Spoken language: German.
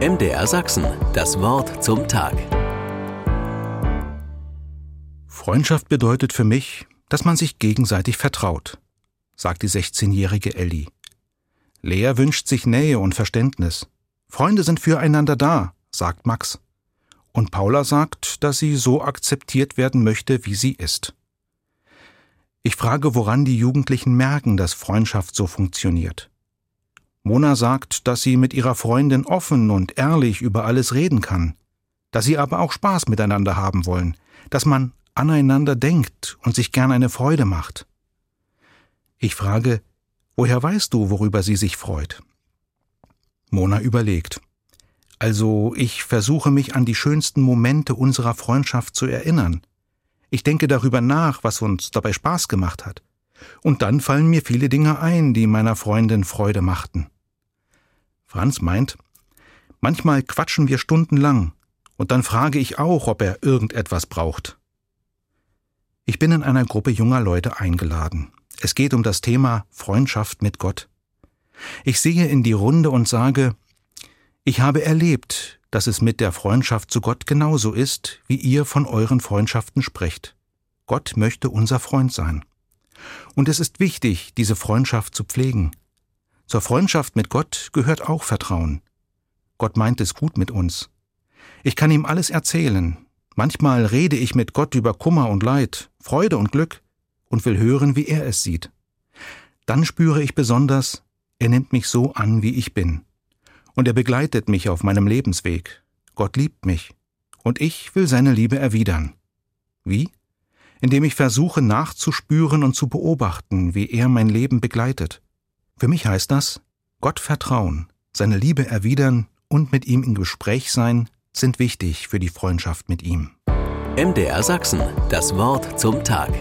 MDR Sachsen, das Wort zum Tag. Freundschaft bedeutet für mich, dass man sich gegenseitig vertraut, sagt die 16-jährige Ellie. Lea wünscht sich Nähe und Verständnis. Freunde sind füreinander da, sagt Max. Und Paula sagt, dass sie so akzeptiert werden möchte, wie sie ist. Ich frage, woran die Jugendlichen merken, dass Freundschaft so funktioniert. Mona sagt, dass sie mit ihrer Freundin offen und ehrlich über alles reden kann, dass sie aber auch Spaß miteinander haben wollen, dass man aneinander denkt und sich gern eine Freude macht. Ich frage, woher weißt du, worüber sie sich freut? Mona überlegt. Also, ich versuche mich an die schönsten Momente unserer Freundschaft zu erinnern. Ich denke darüber nach, was uns dabei Spaß gemacht hat. Und dann fallen mir viele Dinge ein, die meiner Freundin Freude machten. Franz meint, manchmal quatschen wir stundenlang, und dann frage ich auch, ob er irgendetwas braucht. Ich bin in einer Gruppe junger Leute eingeladen. Es geht um das Thema Freundschaft mit Gott. Ich sehe in die Runde und sage, ich habe erlebt, dass es mit der Freundschaft zu Gott genauso ist, wie ihr von euren Freundschaften sprecht. Gott möchte unser Freund sein. Und es ist wichtig, diese Freundschaft zu pflegen. Zur Freundschaft mit Gott gehört auch Vertrauen. Gott meint es gut mit uns. Ich kann ihm alles erzählen. Manchmal rede ich mit Gott über Kummer und Leid, Freude und Glück und will hören, wie er es sieht. Dann spüre ich besonders, er nimmt mich so an, wie ich bin. Und er begleitet mich auf meinem Lebensweg. Gott liebt mich. Und ich will seine Liebe erwidern. Wie? Indem ich versuche nachzuspüren und zu beobachten, wie er mein Leben begleitet. Für mich heißt das, Gott vertrauen, seine Liebe erwidern und mit ihm im Gespräch sein, sind wichtig für die Freundschaft mit ihm. MDR Sachsen, das Wort zum Tag.